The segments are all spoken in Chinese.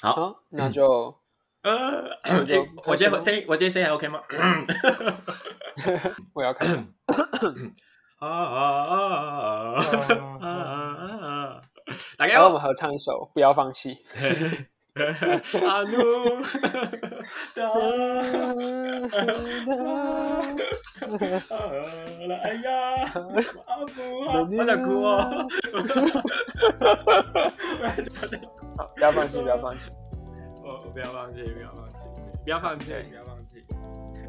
好，好，那就呃，我今天声音，我今天声音还 OK 吗？我要开始。啊啊啊啊啊！大家好，我们合唱一首《不要放弃》。阿努，哎呀，阿布，我在哭啊！不要放弃，不要放弃，我，不要放弃，不要放弃，不要放弃，不要放弃。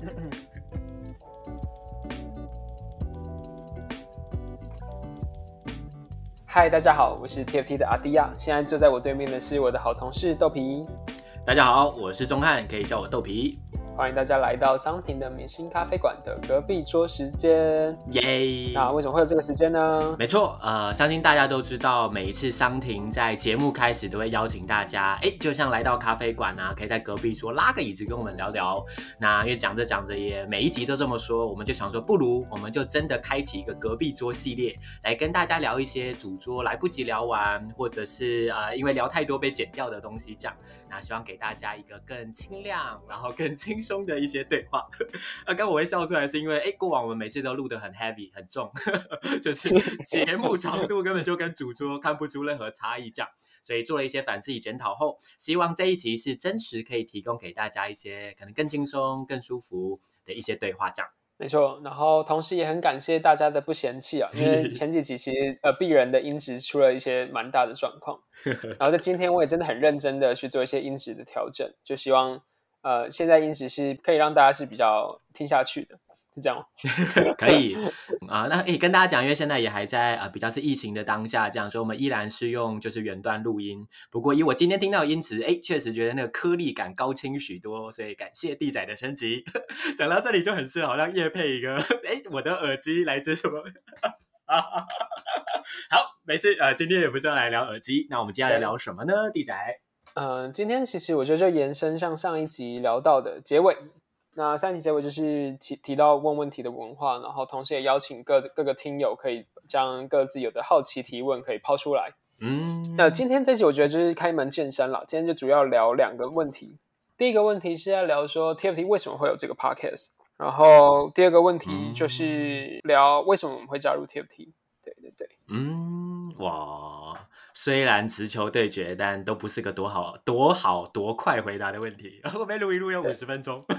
嗨，大家好，我是 TFT 的阿迪亚，现在坐在我对面的是我的好同事豆皮。大家好，我是钟汉，可以叫我豆皮。欢迎大家来到桑婷的明星咖啡馆的隔壁桌时间，耶！那为什么会有这个时间呢？没错，呃，相信大家都知道，每一次桑婷在节目开始都会邀请大家，哎，就像来到咖啡馆啊，可以在隔壁桌拉个椅子跟我们聊聊。那因为讲着讲着也每一集都这么说，我们就想说，不如我们就真的开启一个隔壁桌系列，来跟大家聊一些主桌来不及聊完，或者是呃因为聊太多被剪掉的东西这样。那希望给大家一个更清亮，然后更轻松的一些对话。啊，刚我会笑出来，是因为哎，过往我们每次都录得很 heavy 很重，就是节目长度根本就跟主桌看不出任何差异，这样，所以做了一些反思与检讨后，希望这一集是真实可以提供给大家一些可能更轻松、更舒服的一些对话，这样。没错，然后同时也很感谢大家的不嫌弃啊，因为前几集其实呃敝人的音质出了一些蛮大的状况，然后在今天我也真的很认真的去做一些音质的调整，就希望呃现在音质是可以让大家是比较听下去的。是这样吗 可以啊。那诶，跟大家讲，因为现在也还在啊、呃，比较是疫情的当下，这样所以我们依然是用就是远端录音。不过以我今天听到音质，诶，确实觉得那个颗粒感高清许多，所以感谢地仔的升级。讲到这里就很适合，好像业配一个，诶，我的耳机来自什么？好，没事，呃，今天也不是要来聊耳机，那我们接下来聊什么呢？对地仔，嗯、呃，今天其实我觉得就延伸像上一集聊到的结尾。那上一集结尾就是提提到问问题的文化，然后同时也邀请各各个听友可以将各自有的好奇提问可以抛出来。嗯，那今天这集我觉得就是开门见山了，今天就主要聊两个问题。第一个问题是在聊说 TFT 为什么会有这个 podcast，然后第二个问题就是聊为什么我们会加入 TFT。对对对，嗯，哇。虽然持球对决，但都不是个多好、多好、多快回答的问题。后面录一录要五十分钟。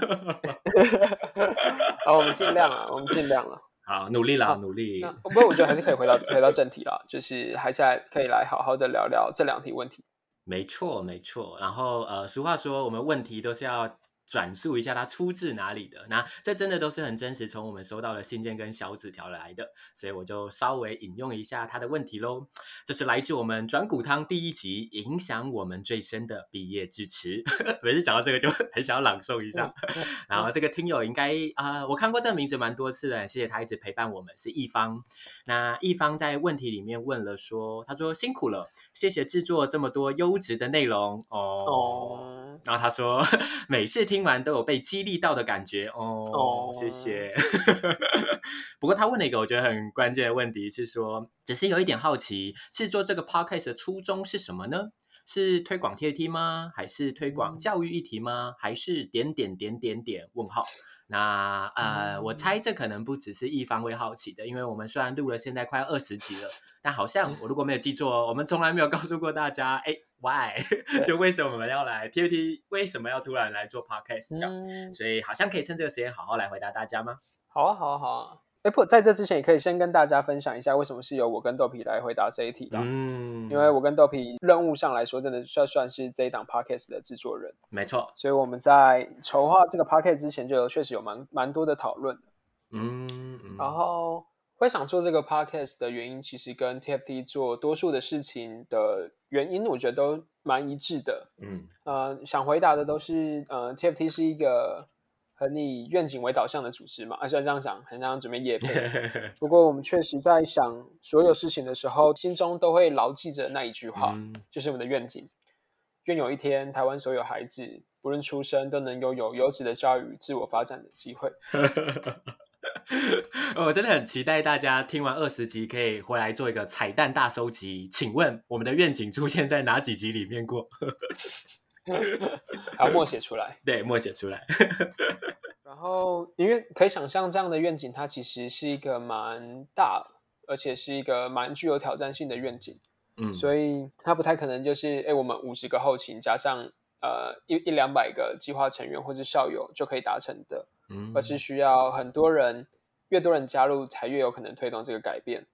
好，我们尽量啊，我们尽量了。好，努力了，努力。不过我觉得还是可以回到回到正题了，就是还是来可以来好好的聊聊这两题问题。没错，没错。然后呃，俗话说，我们问题都是要。转述一下它出自哪里的，那这真的都是很真实，从我们收到的信件跟小纸条来的，所以我就稍微引用一下他的问题喽。这是来自我们转骨汤第一集，影响我们最深的毕业致辞。每次讲到这个就很想要朗诵一下。然后这个听友应该啊、呃，我看过这个名字蛮多次的，谢谢他一直陪伴我们，是一方。那一方在问题里面问了说，他说辛苦了，谢谢制作这么多优质的内容哦。哦，然后他说 每次听。听完都有被激励到的感觉哦，oh, 谢谢。不过他问了一个我觉得很关键的问题，是说只是有一点好奇，制作这个 podcast 的初衷是什么呢？是推广 TAT 吗？还是推广教育议题吗？还是点点点点点问号？那呃，我猜这可能不只是一方会好奇的，因为我们虽然录了现在快二十集了，但好像我如果没有记错，我们从来没有告诉过大家，哎，why？就为什么我们要来 TAT，为什么要突然来做 podcast？这样，所以好像可以趁这个时间好好来回答大家吗？好啊，好啊，好啊。哎，不，在这之前也可以先跟大家分享一下，为什么是由我跟豆皮来回答这一题的。嗯，因为我跟豆皮任务上来说，真的算算是这一档 podcast 的制作人。没错，所以我们在筹划这个 podcast 之前，就有确实有蛮蛮多的讨论。嗯，嗯，然后会想做这个 podcast 的原因，其实跟 TFT 做多数的事情的原因，我觉得都蛮一致的。嗯，呃，想回答的都是，呃，TFT 是一个。很以愿景为导向的组织嘛，啊，虽然这样讲，很像准备夜配。不过我们确实在想所有事情的时候，心中都会牢记着那一句话，嗯、就是我们的愿景：愿有一天，台湾所有孩子，不论出生，都能拥有优质的教育、自我发展的机会。我 真的很期待大家听完二十集可以回来做一个彩蛋大收集。请问我们的愿景出现在哪几集里面过？好，默写出来。对，默写出来。然后，因为可以想象这样的愿景，它其实是一个蛮大，而且是一个蛮具有挑战性的愿景。嗯，所以它不太可能就是，哎，我们五十个后勤加上呃一一两百个计划成员或是校友就可以达成的。嗯，而是需要很多人，越多人加入，才越有可能推动这个改变。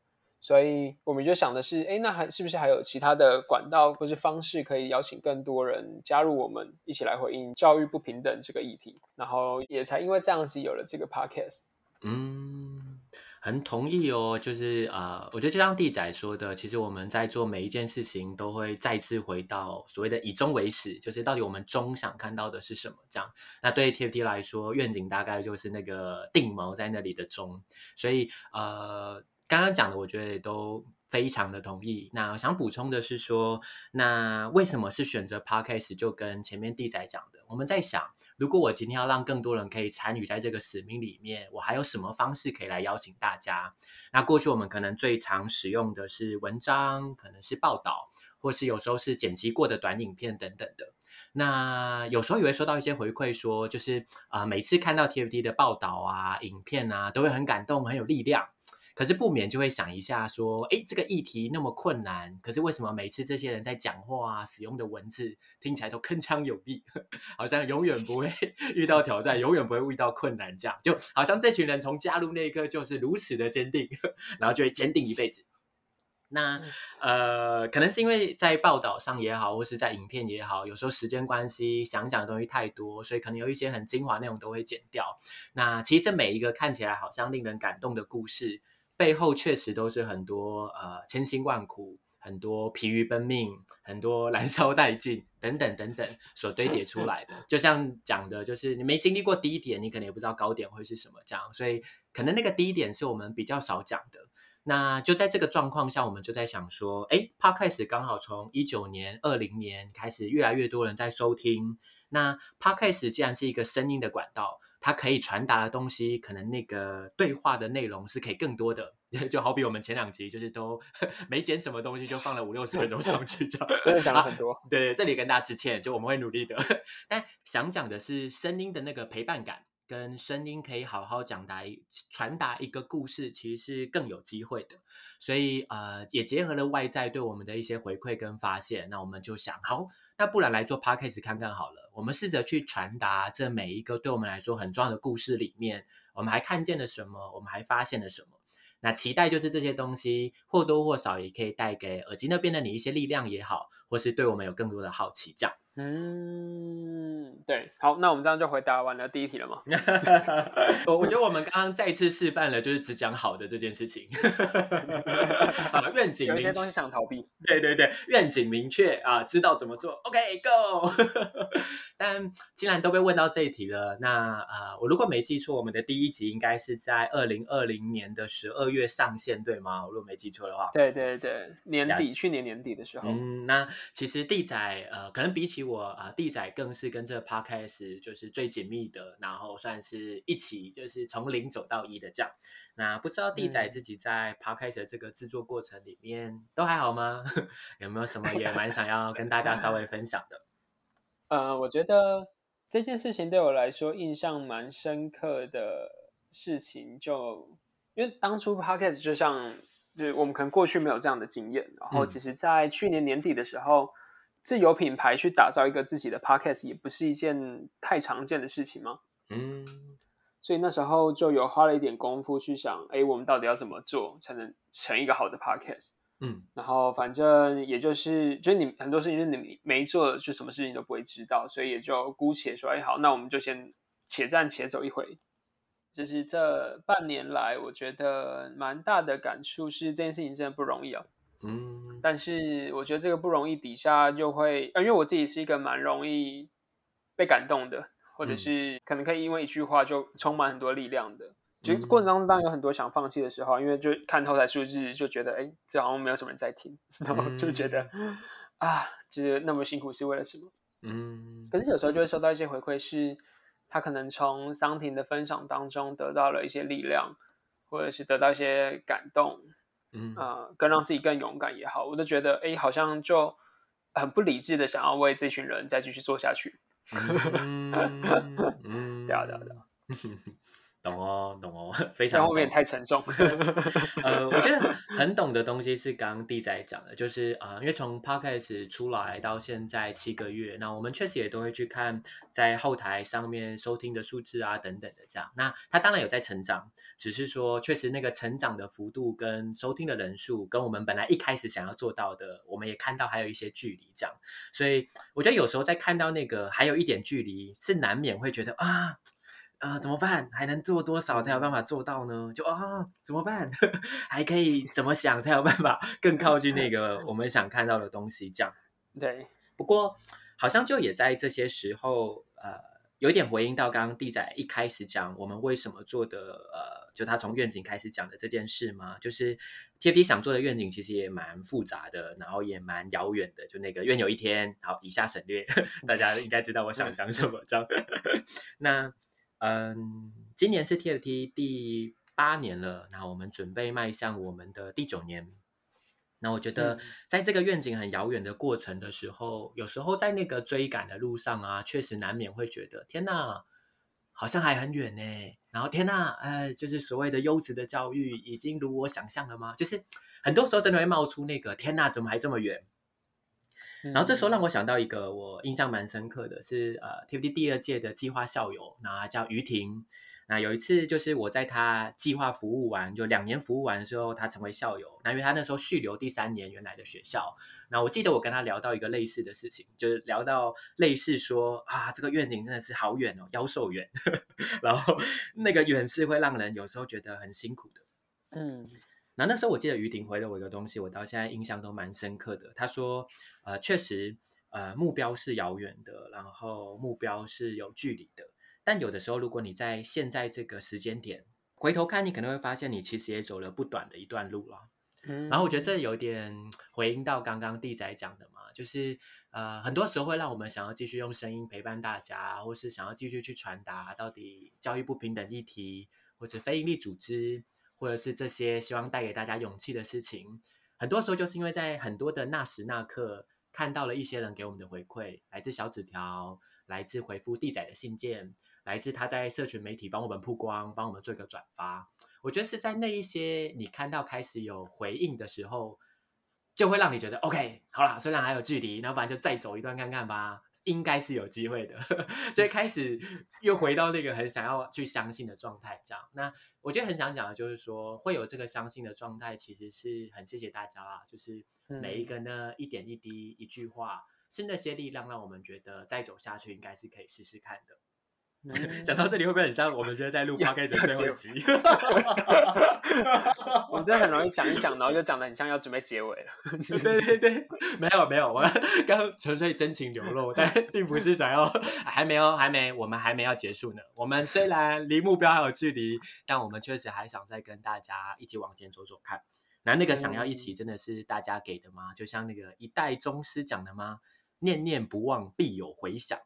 所以我们就想的是，哎，那还是不是还有其他的管道或是方式，可以邀请更多人加入我们，一起来回应教育不平等这个议题？然后也才因为这样子有了这个 podcast。嗯。很同意哦，就是啊、我觉得就像地仔说的，其实我们在做每一件事情，都会再次回到所谓的以终为始，就是到底我们终想看到的是什么？这样，那对于 TFT 来说，愿景大概就是那个定锚在那里的终。所以呃，刚刚讲的，我觉得也都。非常的同意。那想补充的是说，那为什么是选择 Podcast？就跟前面地仔讲的，我们在想，如果我今天要让更多人可以参与在这个使命里面，我还有什么方式可以来邀请大家？那过去我们可能最常使用的是文章，可能是报道，或是有时候是剪辑过的短影片等等的。那有时候也会收到一些回馈，说就是啊、每次看到 TFT 的报道啊、影片啊，都会很感动，很有力量。可是不免就会想一下，说，哎，这个议题那么困难，可是为什么每次这些人在讲话啊，使用的文字听起来都铿锵有力，好像永远不会 遇到挑战，永远不会遇到困难，这样就好像这群人从加入那一刻就是如此的坚定，然后就会坚定一辈子。那呃，可能是因为在报道上也好，或是在影片也好，有时候时间关系，想讲的东西太多，所以可能有一些很精华内容都会剪掉。那其实这每一个看起来好像令人感动的故事。背后确实都是很多呃千辛万苦，很多疲于奔命，很多燃烧殆尽等等等等所堆叠出来的。就像讲的，就是你没经历过低点，你可能也不知道高点会是什么这样。所以可能那个低点是我们比较少讲的。那就在这个状况下，我们就在想说，哎，Podcast 刚好从一九年、二零年开始，越来越多人在收听。那 Podcast 既然是一个声音的管道。它可以传达的东西，可能那个对话的内容是可以更多的，就好比我们前两集就是都 没剪什么东西，就放了五六十分钟上去，这样真的讲了很多。啊、对，这里跟大家致歉，就我们会努力的。但想讲的是声音的那个陪伴感，跟声音可以好好讲达传达一个故事，其实是更有机会的。所以呃，也结合了外在对我们的一些回馈跟发现，那我们就想好。那不然来做 podcast 看看好了。我们试着去传达这每一个对我们来说很重要的故事里面，我们还看见了什么？我们还发现了什么？那期待就是这些东西或多或少也可以带给耳机那边的你一些力量也好，或是对我们有更多的好奇这样。嗯，对，好，那我们这样就回答完了第一题了吗？我我觉得我们刚刚再一次示范了，就是只讲好的这件事情。啊，愿景明确，有一些东西想逃避。对对对，愿景明确啊，知道怎么做。OK，Go。但既然都被问到这一题了，那啊，我如果没记错，我们的第一集应该是在二零二零年的十二月上线，对吗？我如果没记错的话。对对对，年底，去年年底的时候。嗯，那其实地仔呃，可能比起我啊，地仔更是跟这个 podcast 就是最紧密的，然后算是一起就是从零走到一的这样。那不知道地仔自己在 podcast 的这个制作过程里面、嗯、都还好吗？有没有什么也蛮想要跟大家稍微分享的？呃，我觉得这件事情对我来说印象蛮深刻的事情就，就因为当初 podcast 就像就是我们可能过去没有这样的经验，然后其实在去年年底的时候。嗯自有品牌去打造一个自己的 podcast 也不是一件太常见的事情吗？嗯，所以那时候就有花了一点功夫去想，哎，我们到底要怎么做才能成一个好的 podcast？嗯，然后反正也就是，就是你很多事情是你没做，就什么事情都不会知道，所以也就姑且说，哎，好，那我们就先且战且走一回。就是这半年来，我觉得蛮大的感触是，这件事情真的不容易啊。嗯，但是我觉得这个不容易，底下又会，呃，因为我自己是一个蛮容易被感动的，或者是可能可以因为一句话就充满很多力量的。其实过程当中当然有很多想放弃的时候，因为就看后台数字就觉得，哎，这好像没有什么人在听，然后就觉得啊，就是那么辛苦是为了什么？嗯，可是有时候就会收到一些回馈是，他可能从桑婷的分享当中得到了一些力量，或者是得到一些感动，嗯，呃，更让自己更勇敢也好，我都觉得，哎，好像就很不理智的想要为这群人再继续做下去。嗯，对啊，对啊，对啊。懂哦，懂哦，非常。后面太沉重。呃，我觉得很懂的东西是刚刚弟仔讲的，就是啊、呃，因为从 Podcast 出来到现在七个月，那我们确实也都会去看在后台上面收听的数字啊等等的这样。那他当然有在成长，只是说确实那个成长的幅度跟收听的人数，跟我们本来一开始想要做到的，我们也看到还有一些距离这样。所以我觉得有时候在看到那个还有一点距离，是难免会觉得啊。啊、呃，怎么办？还能做多少才有办法做到呢？就啊、哦，怎么办？还可以怎么想才有办法更靠近那个我们想看到的东西？这样 对。不过好像就也在这些时候，呃，有点回应到刚刚弟仔一开始讲我们为什么做的，呃，就他从愿景开始讲的这件事嘛，就是 TFT 想做的愿景其实也蛮复杂的，然后也蛮遥远的。就那个愿有一天，好，以下省略，大家应该知道我想讲什么。这样，那。嗯，今年是 TFT 第八年了，那我们准备迈向我们的第九年。那我觉得，在这个愿景很遥远的过程的时候，有时候在那个追赶的路上啊，确实难免会觉得，天哪，好像还很远呢。然后，天哪，呃，就是所谓的优质的教育，已经如我想象了吗？就是很多时候真的会冒出那个，天哪，怎么还这么远？然后这时候让我想到一个我印象蛮深刻的是，呃 TVD 第二届的计划校友，那叫于婷。那有一次就是我在他计划服务完，就两年服务完的时候，他成为校友。那因为他那时候续留第三年原来的学校。那我记得我跟他聊到一个类似的事情，就是聊到类似说啊，这个愿景真的是好远哦，妖兽远。然后那个远是会让人有时候觉得很辛苦的。嗯。那那时候我记得于婷回了我一个东西，我到现在印象都蛮深刻的。他说，呃，确实，呃，目标是遥远的，然后目标是有距离的。但有的时候，如果你在现在这个时间点回头看，你可能会发现你其实也走了不短的一段路了。嗯，然后我觉得这有点回应到刚刚弟仔讲的嘛，就是呃，很多时候会让我们想要继续用声音陪伴大家，或是想要继续去传达到底教育不平等议题，或者非营利组织。或者是这些希望带给大家勇气的事情，很多时候就是因为在很多的那时那刻看到了一些人给我们的回馈，来自小纸条，来自回复地仔的信件，来自他在社群媒体帮我们曝光，帮我们做一个转发。我觉得是在那一些你看到开始有回应的时候。就会让你觉得 OK，好啦，虽然还有距离，那不然就再走一段看看吧，应该是有机会的。所以开始又回到那个很想要去相信的状态，这样。那我觉得很想讲的就是说，会有这个相信的状态，其实是很谢谢大家啦。就是每一个呢，一点一滴，一句话，是那些力量，让我们觉得再走下去，应该是可以试试看的。讲、嗯、到这里会不会很像我们现在在录 podcast 的最后一集？我们真的很容易讲一讲，然后就讲的很像要准备结尾了。对对对，没有没有，我刚纯粹真情流露，但并不是想要，还没有还没，我们还没要结束呢。我们虽然离目标还有距离，但我们确实还想再跟大家一起往前走走看。那那个想要一起，真的是大家给的吗？就像那个一代宗师讲的吗？念念不忘，必有回响。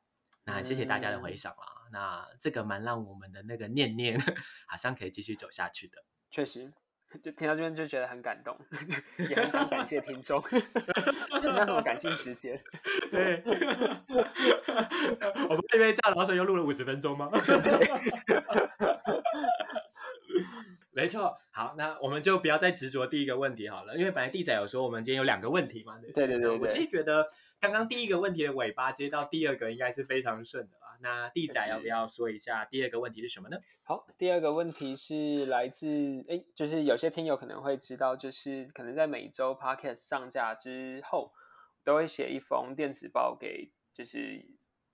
那谢谢大家的回响啦。那这个蛮让我们的那个念念 好像可以继续走下去的。确实，就听到这边就觉得很感动，也很想感谢听众。那什么感性时间？对，我们这边这样，老师又录了五十分钟吗？没错，好，那我们就不要再执着第一个问题好了，因为本来弟仔有说我们今天有两个问题嘛。对对对，对，对，我其实觉得刚刚第一个问题的尾巴接到第二个应该是非常顺的。那弟仔要不要说一下第二个问题是什么呢？好，第二个问题是来自哎，就是有些听友可能会知道，就是可能在每周 podcast 上架之后，都会写一封电子报给，就是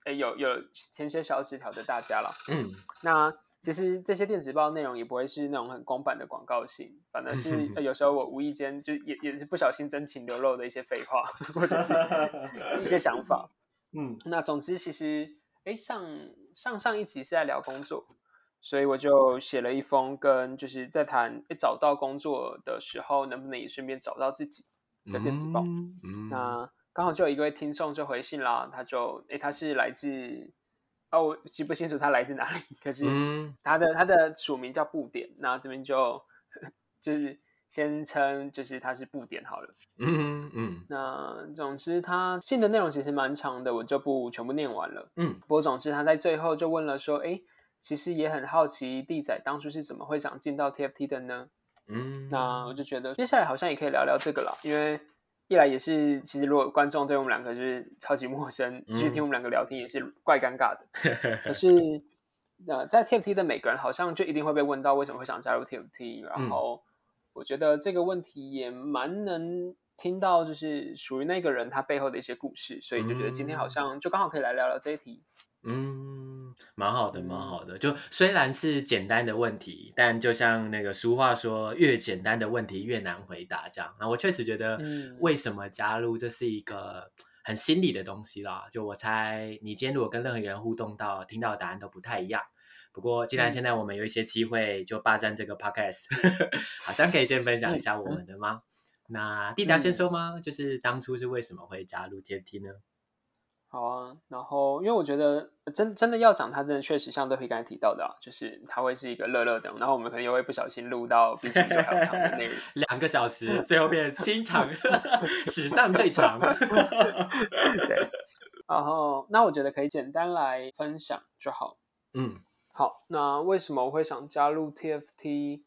哎有有填写小纸条的大家了。嗯，那其实这些电子报内容也不会是那种很公版的广告信，反而是有时候我无意间就也也是不小心真情流露的一些废话，或者是 一些想法。嗯，那总之其实。哎，上上上一集是在聊工作，所以我就写了一封跟就是在谈诶找到工作的时候能不能也顺便找到自己的电子报。嗯嗯、那刚好就有一位听众就回信啦，他就哎他是来自哦，我记不清楚他来自哪里，可是他的、嗯、他的署名叫布点，那这边就 就是先称就是他是布点好了。嗯嗯。那总之他信的内容其实蛮长的，我就不全部念完了。嗯。不过总之他在最后就问了说，哎，其实也很好奇弟仔当初是怎么会想进到 TFT 的呢？嗯。那我就觉得接下来好像也可以聊聊这个了，因为。一来也是，其实如果观众对我们两个就是超级陌生，继续听我们两个聊天也是怪尴尬的。嗯、可是，呃，在 TFT 的每个人好像就一定会被问到为什么会想加入 TFT，然后我觉得这个问题也蛮能听到，就是属于那个人他背后的一些故事，所以就觉得今天好像就刚好可以来聊聊这一题。嗯，蛮好的，蛮好的。就虽然是简单的问题，但就像那个俗话说，越简单的问题越难回答这样。那我确实觉得，为什么加入，这是一个很心理的东西啦。就我猜，你今天如果跟任何一个人互动到，听到的答案都不太一样。不过，既然现在我们有一些机会，就霸占这个 podcast，好像可以先分享一下我们的吗？那弟仔先说吗？就是当初是为什么会加入 TFT 呢？好啊，然后因为我觉得真真的要讲，它真的确实像德皮刚才提到的啊，就是它会是一个乐乐等，然后我们可能又会不小心录到比这个还要长的内容，两个小时，最后变新长，史上最长。对，然后那我觉得可以简单来分享就好。嗯，好，那为什么我会想加入 TFT？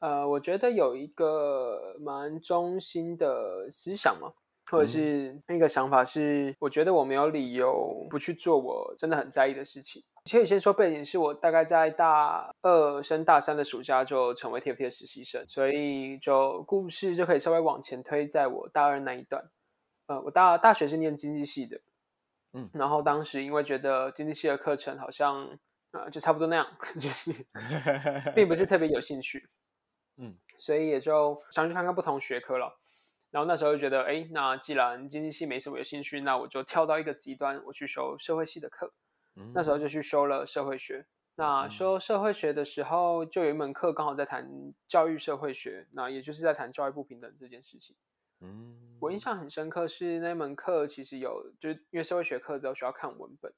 呃，我觉得有一个蛮中心的思想嘛。或者是那个想法是，我觉得我没有理由不去做我真的很在意的事情。可以先说背景，是我大概在大二升大三的暑假就成为 TFT 的实习生，所以就故事就可以稍微往前推，在我大二那一段。呃，我大大学是念经济系的，嗯，然后当时因为觉得经济系的课程好像呃就差不多那样，就是 并不是特别有兴趣，嗯，所以也就想去看看不同学科了。然后那时候就觉得，哎，那既然经济系没什么有兴趣，那我就跳到一个极端，我去修社会系的课。嗯、那时候就去修了社会学。那修社会学的时候，就有一门课刚好在谈教育社会学，那也就是在谈教育不平等这件事情。嗯，我印象很深刻是那门课其实有，就是因为社会学课都需要看文本。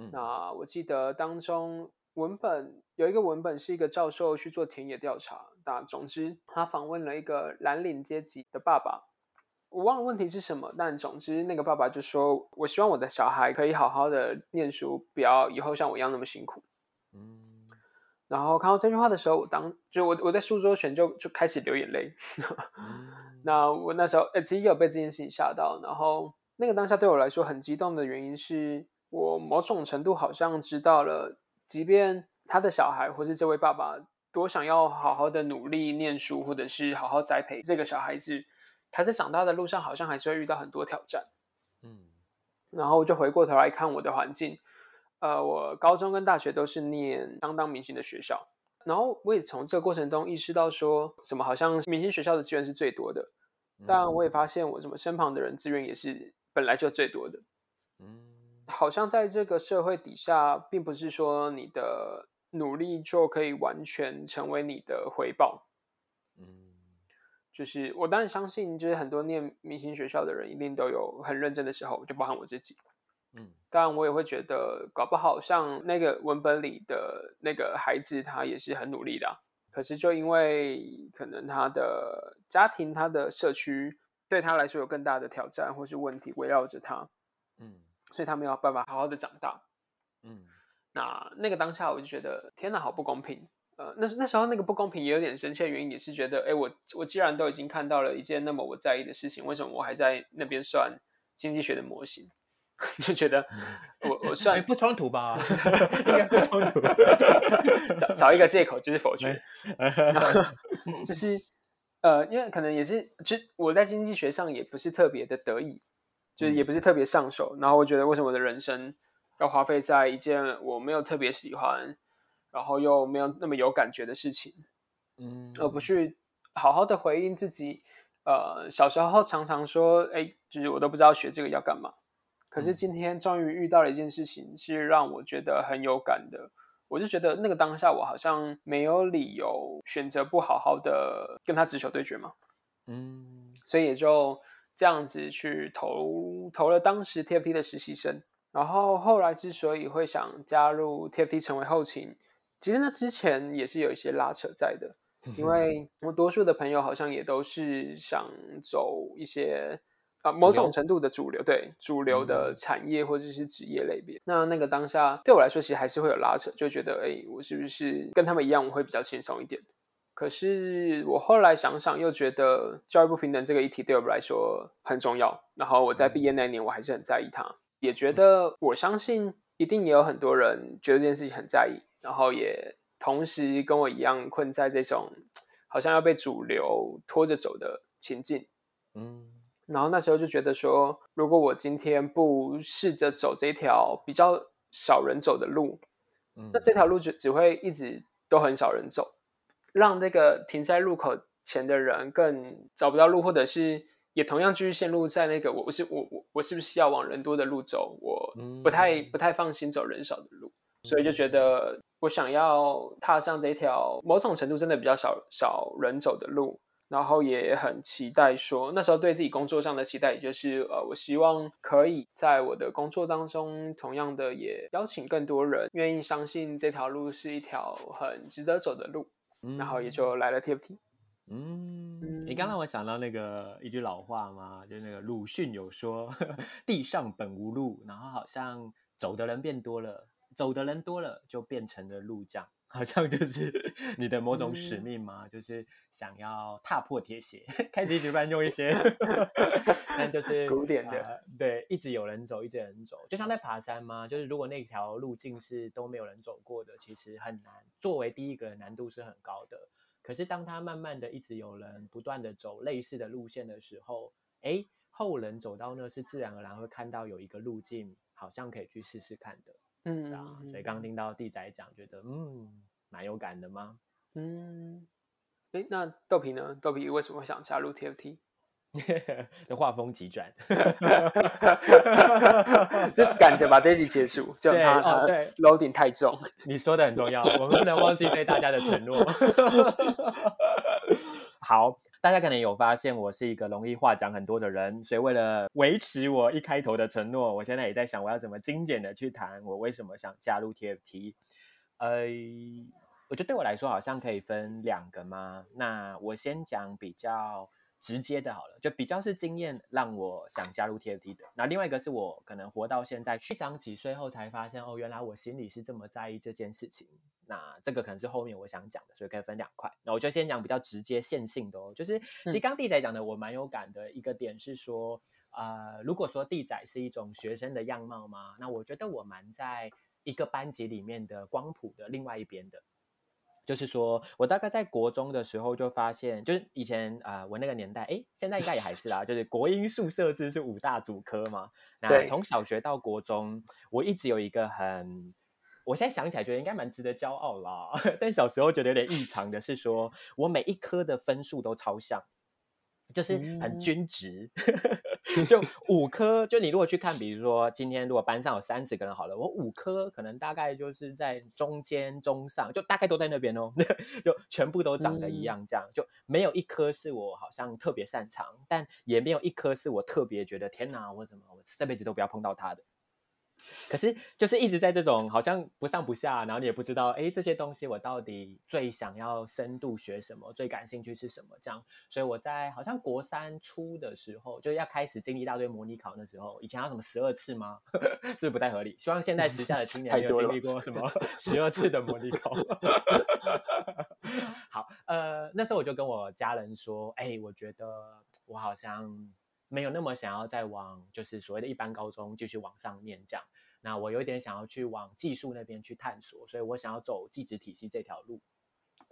嗯，那我记得当中文本有一个文本是一个教授去做田野调查，那总之他访问了一个蓝领阶级的爸爸。我忘了问题是什么，但总之那个爸爸就说：“我希望我的小孩可以好好的念书，不要以后像我一样那么辛苦。”嗯，然后看到这句话的时候，我当就我我在书桌前就就开始流眼泪。嗯、那我那时候诶其实也有被这件事情吓到，然后那个当下对我来说很激动的原因是我某种程度好像知道了，即便他的小孩或是这位爸爸多想要好好的努力念书，或者是好好栽培这个小孩子。他在长大的路上，好像还是会遇到很多挑战。嗯，然后我就回过头来看我的环境，呃，我高中跟大学都是念相当明星的学校，然后我也从这个过程中意识到，说什么好像明星学校的资源是最多的，但我也发现我什么身旁的人资源也是本来就最多的。嗯，好像在这个社会底下，并不是说你的努力就可以完全成为你的回报。嗯就是我当然相信，就是很多念明星学校的人一定都有很认真的时候，就包含我自己。嗯，当然我也会觉得，搞不好像那个文本里的那个孩子，他也是很努力的啊。可是就因为可能他的家庭、他的社区对他来说有更大的挑战或是问题围绕着他，嗯，所以他没有办法好好的长大。嗯，那那个当下我就觉得，天哪，好不公平。呃，那那时候那个不公平也有点生气的原因，也是觉得，哎，我我既然都已经看到了一件那么我在意的事情，为什么我还在那边算经济学的模型？就觉得我我算 不冲突吧，应该不冲突，找找一个借口就是否决，就是呃，因为可能也是，其实我在经济学上也不是特别的得意，就是也不是特别上手，然后我觉得为什么我的人生要花费在一件我没有特别喜欢。然后又没有那么有感觉的事情，嗯，而不去好好的回应自己。呃，小时候常常说，哎，就是我都不知道学这个要干嘛。可是今天终于遇到了一件事情，是让我觉得很有感的。我就觉得那个当下，我好像没有理由选择不好好的跟他直球对决嘛。嗯，所以也就这样子去投投了当时 TFT 的实习生。然后后来之所以会想加入 TFT 成为后勤，其实那之前也是有一些拉扯在的，因为我多数的朋友好像也都是想走一些啊某种程度的主流，对主流的产业或者是职业类别。那那个当下对我来说，其实还是会有拉扯，就觉得哎，我是不是跟他们一样，我会比较轻松一点？可是我后来想想，又觉得教育不平等这个议题对我们来说很重要。然后我在毕业那年，我还是很在意它。也觉得，我相信一定也有很多人觉得这件事情很在意，然后也同时跟我一样困在这种好像要被主流拖着走的情境。嗯，然后那时候就觉得说，如果我今天不试着走这条比较少人走的路，嗯，那这条路就只会一直都很少人走，让那个停在路口前的人更找不到路，或者是。也同样继续陷入在那个我不是我我我是不是要往人多的路走？我不太不太放心走人少的路，所以就觉得我想要踏上这条某种程度真的比较少少人走的路，然后也很期待说那时候对自己工作上的期待，也就是呃，我希望可以在我的工作当中，同样的也邀请更多人愿意相信这条路是一条很值得走的路，然后也就来了 TFT。嗯，你刚让我想到那个一句老话嘛，就是那个鲁迅有说呵呵“ 地上本无路”，然后好像走的人变多了，走的人多了就变成了路这样，好像就是你的某种使命嘛，嗯、就是想要踏破铁鞋，开始一直搬用一些，但就是古典的、呃，对，一直有人走，一直有人走，就像在爬山嘛，就是如果那条路径是都没有人走过的，其实很难，作为第一个难度是很高的。可是，当他慢慢的一直有人不断的走类似的路线的时候，哎，后人走到那是自然而然会看到有一个路径，好像可以去试试看的，嗯啊，所以刚听到弟仔讲，觉得嗯，蛮有感的吗？嗯，哎，那豆皮呢？豆皮为什么会想加入 TFT？的 画风急转，就赶着把这一集结束，就他他 loading 太重。你说的很重要，我们不能忘记对大家的承诺。好，大家可能有发现我是一个容易话讲很多的人，所以为了维持我一开头的承诺，我现在也在想我要怎么精简的去谈我为什么想加入 TFT。呃，我觉得对我来说好像可以分两个吗？那我先讲比较。直接的好了，就比较是经验让我想加入 TFT 的。那另外一个是我可能活到现在，去长几岁后才发现，哦，原来我心里是这么在意这件事情。那这个可能是后面我想讲的，所以可以分两块。那我就先讲比较直接线性的哦，就是其实刚地仔讲的，我蛮有感的一个点是说，嗯、呃，如果说地仔是一种学生的样貌嘛，那我觉得我蛮在一个班级里面的光谱的另外一边的。就是说，我大概在国中的时候就发现，就是以前啊、呃，我那个年代，哎，现在应该也还是啦，就是国英数设置是五大主科嘛。那从小学到国中，我一直有一个很，我现在想起来觉得应该蛮值得骄傲啦。但小时候觉得有点异常的是说，我每一科的分数都超像，就是很均值。嗯就五科，就你如果去看，比如说今天如果班上有三十个人好了，我五科可能大概就是在中间中上，就大概都在那边哦，就全部都长得一样，这样就没有一科是我好像特别擅长，但也没有一科是我特别觉得天哪，我怎么我这辈子都不要碰到它的。可是就是一直在这种好像不上不下，然后你也不知道，哎，这些东西我到底最想要深度学什么，最感兴趣是什么？这样，所以我在好像国三初的时候，就要开始经历一大堆模拟考。的时候以前要什么十二次吗？是不是不太合理？希望现在时下的青年 没有经历过什么 十二次的模拟考。好，呃，那时候我就跟我家人说，哎，我觉得我好像。没有那么想要再往就是所谓的一般高中继续往上念这样，那我有点想要去往技术那边去探索，所以我想要走技职体系这条路。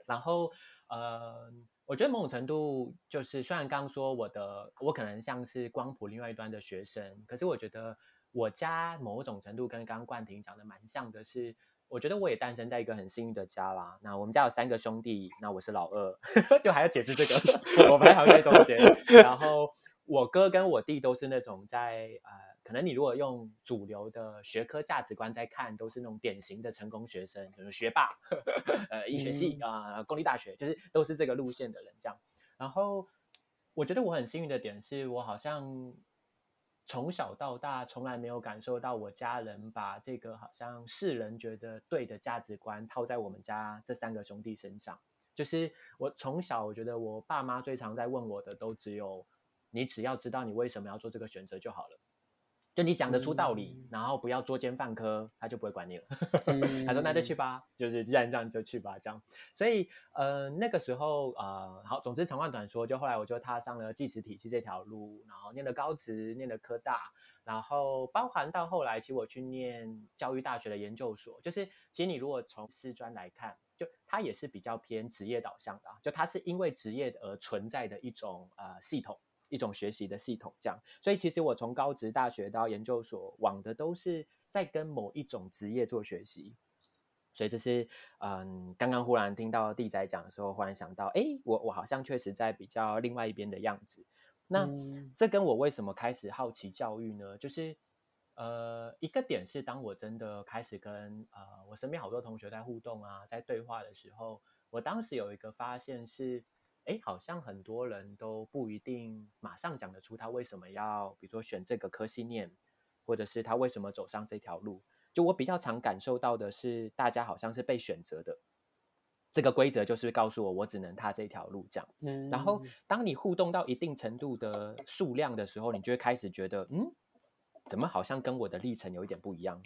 然后，呃，我觉得某种程度就是，虽然刚刚说我的我可能像是光谱另外一端的学生，可是我觉得我家某种程度跟刚刚冠廷讲的蛮像的是，我觉得我也诞生在一个很幸运的家啦。那我们家有三个兄弟，那我是老二，就还要解释这个，我排行在中间，然后。我哥跟我弟都是那种在呃，可能你如果用主流的学科价值观在看，都是那种典型的成功学生，就是学霸，呵 呵呃，医学系啊、呃，公立大学，就是都是这个路线的人这样。然后我觉得我很幸运的点是，我好像从小到大从来没有感受到我家人把这个好像世人觉得对的价值观套在我们家这三个兄弟身上。就是我从小，我觉得我爸妈最常在问我的都只有，你只要知道你为什么要做这个选择就好了。就你讲得出道理，嗯、然后不要作奸犯科，他就不会管你了。嗯、他说那就去吧，就是既然这样就去吧，这样。所以呃那个时候呃好，总之长话短说，就后来我就踏上了技职体系这条路，然后念了高职，念了科大，然后包含到后来，其实我去念教育大学的研究所，就是其实你如果从师专来看，就它也是比较偏职业导向的，就它是因为职业而存在的一种呃系统。一种学习的系统，这样，所以其实我从高职、大学到研究所，往的都是在跟某一种职业做学习。所以这是，嗯，刚刚忽然听到弟仔讲的时候，忽然想到，哎，我我好像确实在比较另外一边的样子。那、嗯、这跟我为什么开始好奇教育呢？就是，呃，一个点是，当我真的开始跟呃我身边好多同学在互动啊，在对话的时候，我当时有一个发现是。哎，好像很多人都不一定马上讲得出他为什么要，比如说选这个科系念，或者是他为什么走上这条路。就我比较常感受到的是，大家好像是被选择的，这个规则就是告诉我，我只能踏这条路这样。嗯，然后当你互动到一定程度的数量的时候，你就会开始觉得，嗯，怎么好像跟我的历程有一点不一样。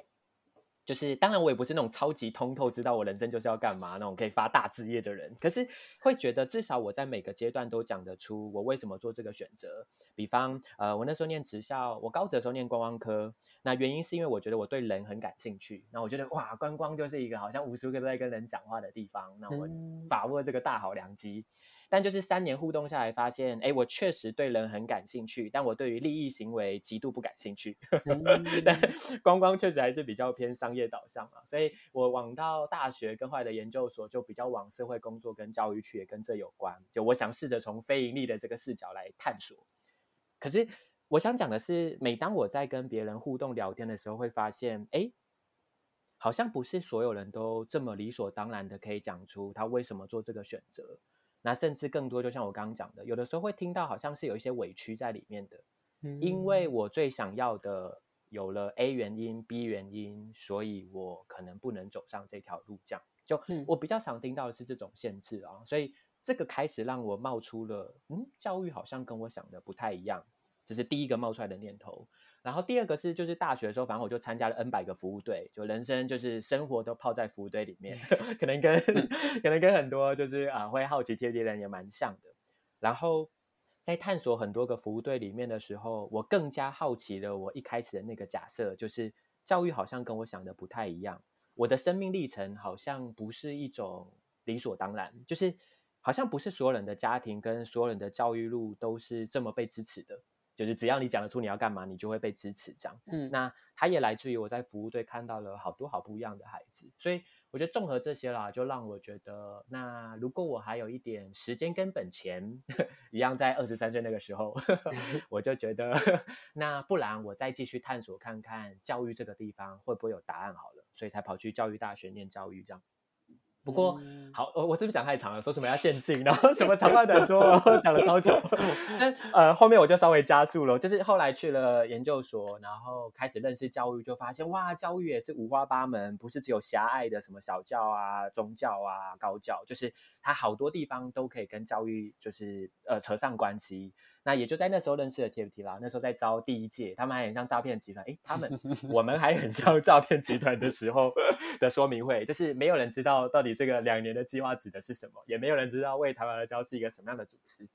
就是，当然我也不是那种超级通透，知道我人生就是要干嘛那种可以发大志业的人。可是会觉得，至少我在每个阶段都讲得出我为什么做这个选择。比方，呃，我那时候念职校，我高职的时候念观光科，那原因是因为我觉得我对人很感兴趣。那我觉得哇，观光就是一个好像无时无刻都在跟人讲话的地方。那我把握这个大好良机。但就是三年互动下来，发现，哎，我确实对人很感兴趣，但我对于利益行为极度不感兴趣。但 光光确实还是比较偏商业导向嘛，所以我往到大学跟后来的研究所，就比较往社会工作跟教育去，也跟这有关。就我想试着从非盈利的这个视角来探索。可是我想讲的是，每当我在跟别人互动聊天的时候，会发现，哎，好像不是所有人都这么理所当然的可以讲出他为什么做这个选择。那甚至更多，就像我刚刚讲的，有的时候会听到好像是有一些委屈在里面的，嗯，因为我最想要的有了 A 原因、B 原因，所以我可能不能走上这条路。这样，就我比较常听到的是这种限制啊，所以这个开始让我冒出了，嗯，教育好像跟我想的不太一样，这是第一个冒出来的念头。然后第二个是，就是大学的时候，反正我就参加了 N 百个服务队，就人生就是生活都泡在服务队里面，可能跟可能跟很多就是啊会好奇 TFT 的人也蛮像的。然后在探索很多个服务队里面的时候，我更加好奇了。我一开始的那个假设就是教育好像跟我想的不太一样，我的生命历程好像不是一种理所当然，就是好像不是所有人的家庭跟所有人的教育路都是这么被支持的。就是只要你讲得出你要干嘛，你就会被支持这样。嗯，那它也来自于我在服务队看到了好多好不一样的孩子，所以我觉得综合这些啦，就让我觉得，那如果我还有一点时间跟本钱，一样在二十三岁那个时候，我就觉得，那不然我再继续探索看看教育这个地方会不会有答案好了，所以才跑去教育大学念教育这样。不过好，我我是不是讲太长了？说什么要线性，然后什么长话短说，讲了超久。但呃，后面我就稍微加速了，就是后来去了研究所，然后开始认识教育，就发现哇，教育也是五花八门，不是只有狭隘的什么小教啊、宗教啊、高教，就是它好多地方都可以跟教育就是呃扯上关系。那也就在那时候认识了 TFT 啦。那时候在招第一届，他们还很像诈骗集团，诶，他们 我们还很像诈骗集团的时候 的说明会，就是没有人知道到底这个两年的计划指的是什么，也没有人知道为台湾而教是一个什么样的组织。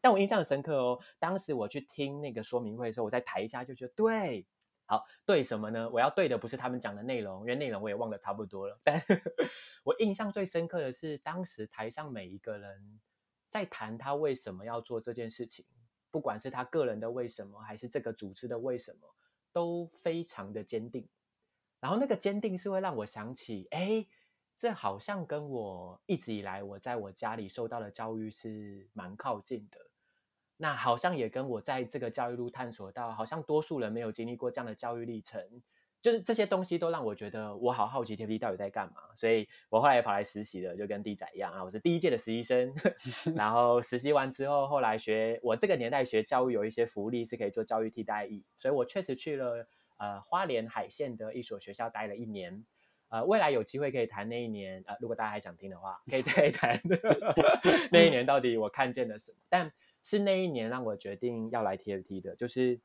但我印象很深刻哦，当时我去听那个说明会的时候，我在台下就觉得对，好，对什么呢？我要对的不是他们讲的内容，因为内容我也忘得差不多了。但 我印象最深刻的是，当时台上每一个人在谈他为什么要做这件事情。不管是他个人的为什么，还是这个组织的为什么，都非常的坚定。然后那个坚定是会让我想起，哎，这好像跟我一直以来我在我家里受到的教育是蛮靠近的。那好像也跟我在这个教育路探索到，好像多数人没有经历过这样的教育历程，就是这些东西都让我觉得我好好奇 TFT 到底在干嘛，所以我后来也跑来实习了，就跟弟仔一样啊，我是第一届的实习生。然后实习完之后，后来学我这个年代学教育有一些福利是可以做教育替代役，所以我确实去了呃花莲海线的一所学校待了一年。呃，未来有机会可以谈那一年，呃，如果大家还想听的话，可以再谈 那一年到底我看见了什么。但是那一年让我决定要来 TFT 的，就是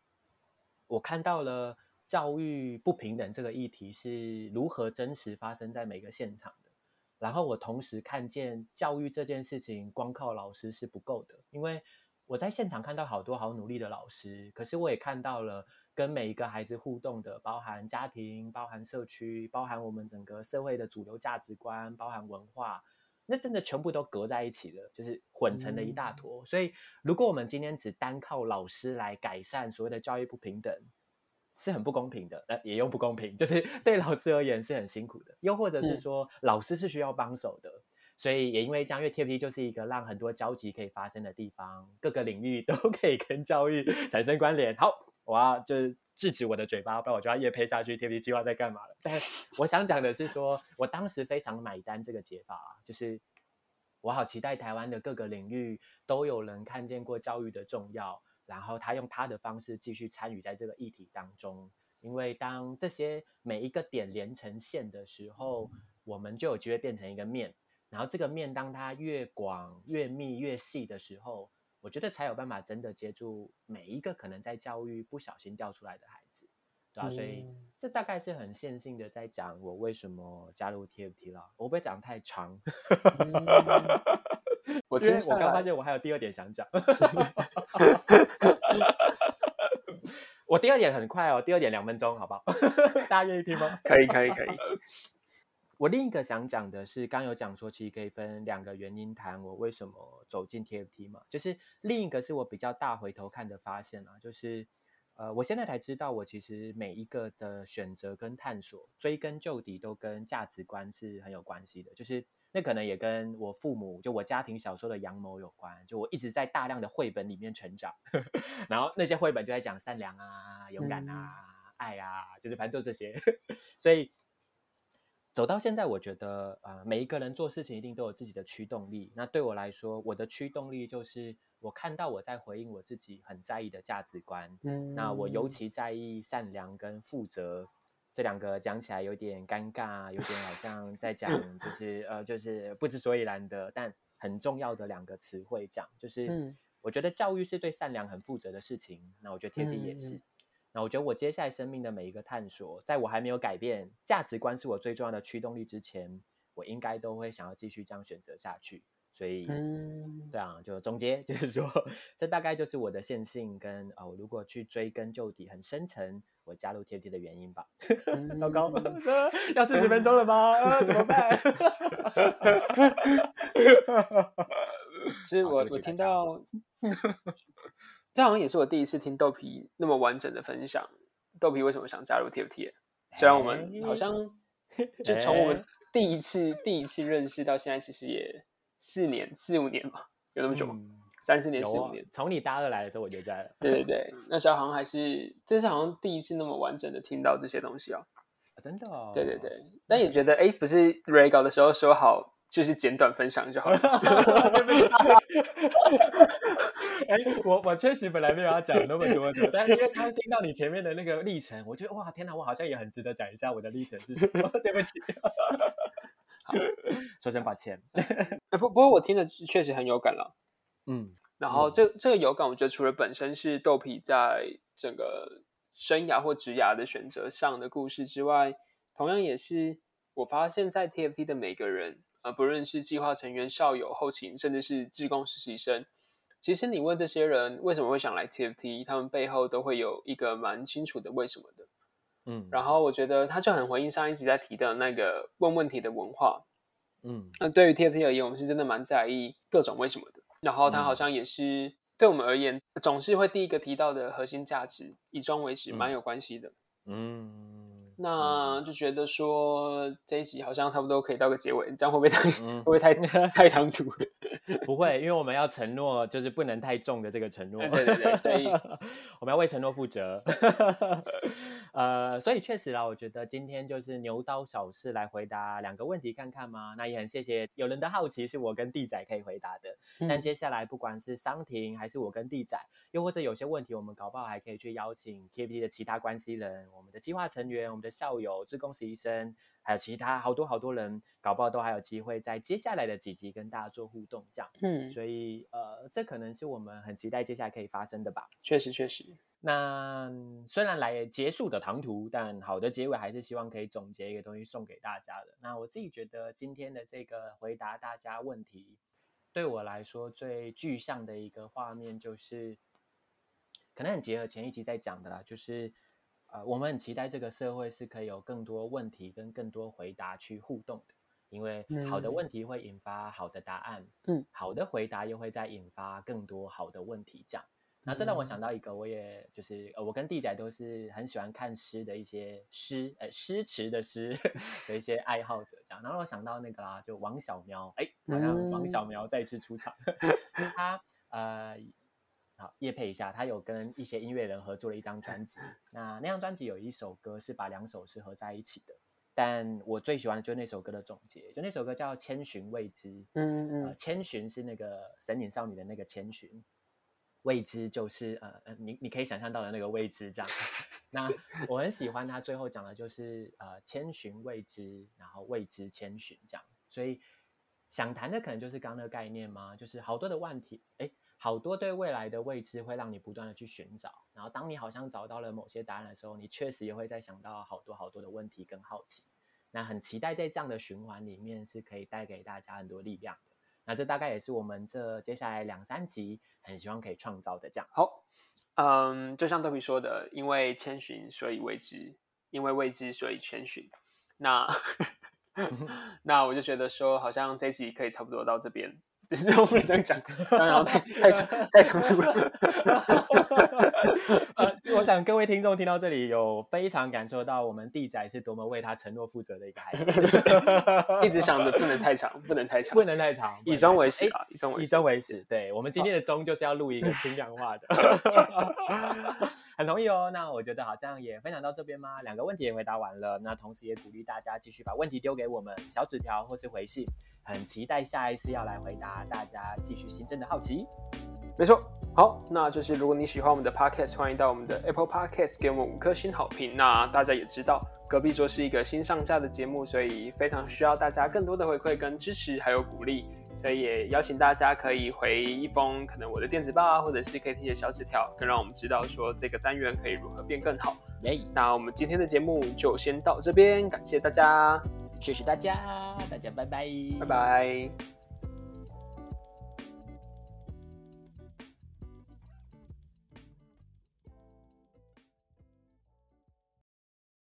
我看到了。教育不平等这个议题是如何真实发生在每个现场的？然后我同时看见教育这件事情，光靠老师是不够的，因为我在现场看到好多好努力的老师，可是我也看到了跟每一个孩子互动的，包含家庭、包含社区、包含我们整个社会的主流价值观、包含文化，那真的全部都隔在一起了，就是混成了一大坨。所以，如果我们今天只单靠老师来改善所谓的教育不平等，是很不公平的，呃，也用不公平，就是对老师而言是很辛苦的，又或者是说、嗯、老师是需要帮手的，所以也因为这样，因为 TFT 就是一个让很多交集可以发生的地方，各个领域都 可以跟教育产生关联。好，我要就是制止我的嘴巴，不然我就要夜配下去。TFT 计划在干嘛了？但我想讲的是说，我当时非常买单这个解法啊，就是我好期待台湾的各个领域都有人看见过教育的重要。然后他用他的方式继续参与在这个议题当中，因为当这些每一个点连成线的时候，我们就有机会变成一个面。然后这个面当它越广、越密、越细的时候，我觉得才有办法真的接住每一个可能在教育不小心掉出来的孩子，对吧？嗯。所以这大概是很线性的在讲我为什么加入 TFT 了。我不会讲太长。嗯我觉得我刚发现我还有第二点想讲，我第二点很快哦，第二点两分钟，好不好？大家愿意听吗？可以，可以，可以。我另一个想讲的是，刚有讲说，其实可以分两个原因谈我为什么走进 TFT 嘛，就是另一个是我比较大回头看的发现啊，就是呃，我现在才知道，我其实每一个的选择跟探索，追根究底都跟价值观是很有关系的，就是。那可能也跟我父母，就我家庭小时候的阳谋有关。就我一直在大量的绘本里面成长，然后那些绘本就在讲善良啊、勇敢啊、嗯、爱啊，就是反正就这些。所以走到现在，我觉得呃，每一个人做事情一定都有自己的驱动力。那对我来说，我的驱动力就是我看到我在回应我自己很在意的价值观。嗯，那我尤其在意善良跟负责。这两个讲起来有点尴尬，有点好像在讲，就是呃，就是不知所以然的，但很重要的两个词汇讲，就是我觉得教育是对善良很负责的事情，那我觉得 TFT 也是，那我觉得我接下来生命的每一个探索，在我还没有改变价值观是我最重要的驱动力之前，我应该都会想要继续这样选择下去。所以，嗯，对啊，就总结就是说，这大概就是我的线性跟哦，如果去追根究底，很深层，我加入 TFT 的原因吧。嗯、糟糕，要四十分钟了吗？啊、怎么办？其实 我我听到，这好像也是我第一次听豆皮那么完整的分享。豆皮为什么想加入 TFT？虽然我们好像就从我们第一次第一次认识到现在，其实也。四年四五年吧，有那么久吗？嗯、三四年四五年。从你大二来的时候我就在了。对对对，那时候好像还是，这是好像第一次那么完整的听到这些东西哦。啊、真的哦。对对对，但也觉得，哎，不是 Ray 搞的时候说好，就是简短分享就好了。哎，我我确实本来没有要讲那么多的，但是因为刚听到你前面的那个历程，我觉得哇，天哪，我好像也很值得讲一下我的历程是什么。对不起。首先抱歉，不不过我听的确实很有感了，嗯，然后这这个有感，我觉得除了本身是豆皮在整个生涯或职涯的选择上的故事之外，同样也是我发现，在 TFT 的每个人，呃，不论是计划成员、校友、后勤，甚至是志工实习生，其实你问这些人为什么会想来 TFT，他们背后都会有一个蛮清楚的为什么的。嗯，然后我觉得他就很回应上一集在提的那个问问题的文化，嗯，那对于 TFT 而言，我们是真的蛮在意各种为什么的。然后他好像也是对我们而言，总是会第一个提到的核心价值，以终为始，蛮有关系的。嗯，那就觉得说这一集好像差不多可以到个结尾，这样会不会太、嗯、会不会太 太唐突？不会，因为我们要承诺，就是不能太重的这个承诺。对对对，所以 我们要为承诺负责。呃，所以确实啦，我觉得今天就是牛刀小试来回答两个问题看看嘛？那也很谢谢有人的好奇是我跟弟仔可以回答的。嗯、但接下来不管是商庭还是我跟弟仔，又或者有些问题，我们搞不好还可以去邀请 KPT 的其他关系人，我们的计划成员、我们的校友、志工实习生，还有其他好多好多人，搞不好都还有机会在接下来的几集跟大家做互动，这样。嗯，所以呃，这可能是我们很期待接下来可以发生的吧。确实，确实。那虽然来结束的唐突，但好的结尾还是希望可以总结一个东西送给大家的。那我自己觉得今天的这个回答大家问题，对我来说最具象的一个画面就是，可能很结合前一集在讲的啦，就是呃，我们很期待这个社会是可以有更多问题跟更多回答去互动的，因为好的问题会引发好的答案，嗯，好的回答又会再引发更多好的问题，这样。那这让我想到一个，我也就是呃，我跟弟仔都是很喜欢看诗的一些诗，呃，诗词的诗 的一些爱好者，这样。然后我想到那个啦，就王小苗，哎，好像王小苗再次出场，他呃，好，叶配一下，他有跟一些音乐人合作了一张专辑。那那张专辑有一首歌是把两首诗合在一起的，但我最喜欢的就是那首歌的总结，就那首歌叫《千寻未知》，嗯嗯，呃，千寻是那个神隐少女的那个千寻。未知就是呃你你可以想象到的那个未知这样。那我很喜欢他最后讲的就是呃千寻未知，然后未知千寻这样。所以想谈的可能就是刚刚的概念吗？就是好多的问题，哎，好多对未来的未知会让你不断的去寻找。然后当你好像找到了某些答案的时候，你确实也会在想到好多好多的问题跟好奇。那很期待在这样的循环里面是可以带给大家很多力量的。那这大概也是我们这接下来两三集很希望可以创造的这样。好，嗯，就像豆皮说的，因为千寻所以未知，因为未知所以千寻。那 那我就觉得说，好像这一集可以差不多到这边。就是我不能这样讲，然后太太长太长出了。呃，我想各位听众听到这里有非常感受到我们弟仔是多么为他承诺负责的一个孩子，一直想着不能太长，不能太长，不能太长，以终为始啊，以终为以终为始。对，我们今天的 终就是要录一个轻量化的，很同意哦。那我觉得好像也分享到这边吗？两个问题也回答完了，那同时也鼓励大家继续把问题丢给我们，小纸条或是回信。很期待下一次要来回答大家继续新增的好奇。没错，好，那就是如果你喜欢我们的 podcast，欢迎到我们的 Apple Podcast 给我们五颗星好评。那大家也知道，隔壁桌是一个新上架的节目，所以非常需要大家更多的回馈跟支持，还有鼓励。所以也邀请大家可以回一封可能我的电子报啊，或者是 KT 的小纸条，更让我们知道说这个单元可以如何变更好。耶，那我们今天的节目就先到这边，感谢大家。谢谢大家，大家拜拜，拜拜。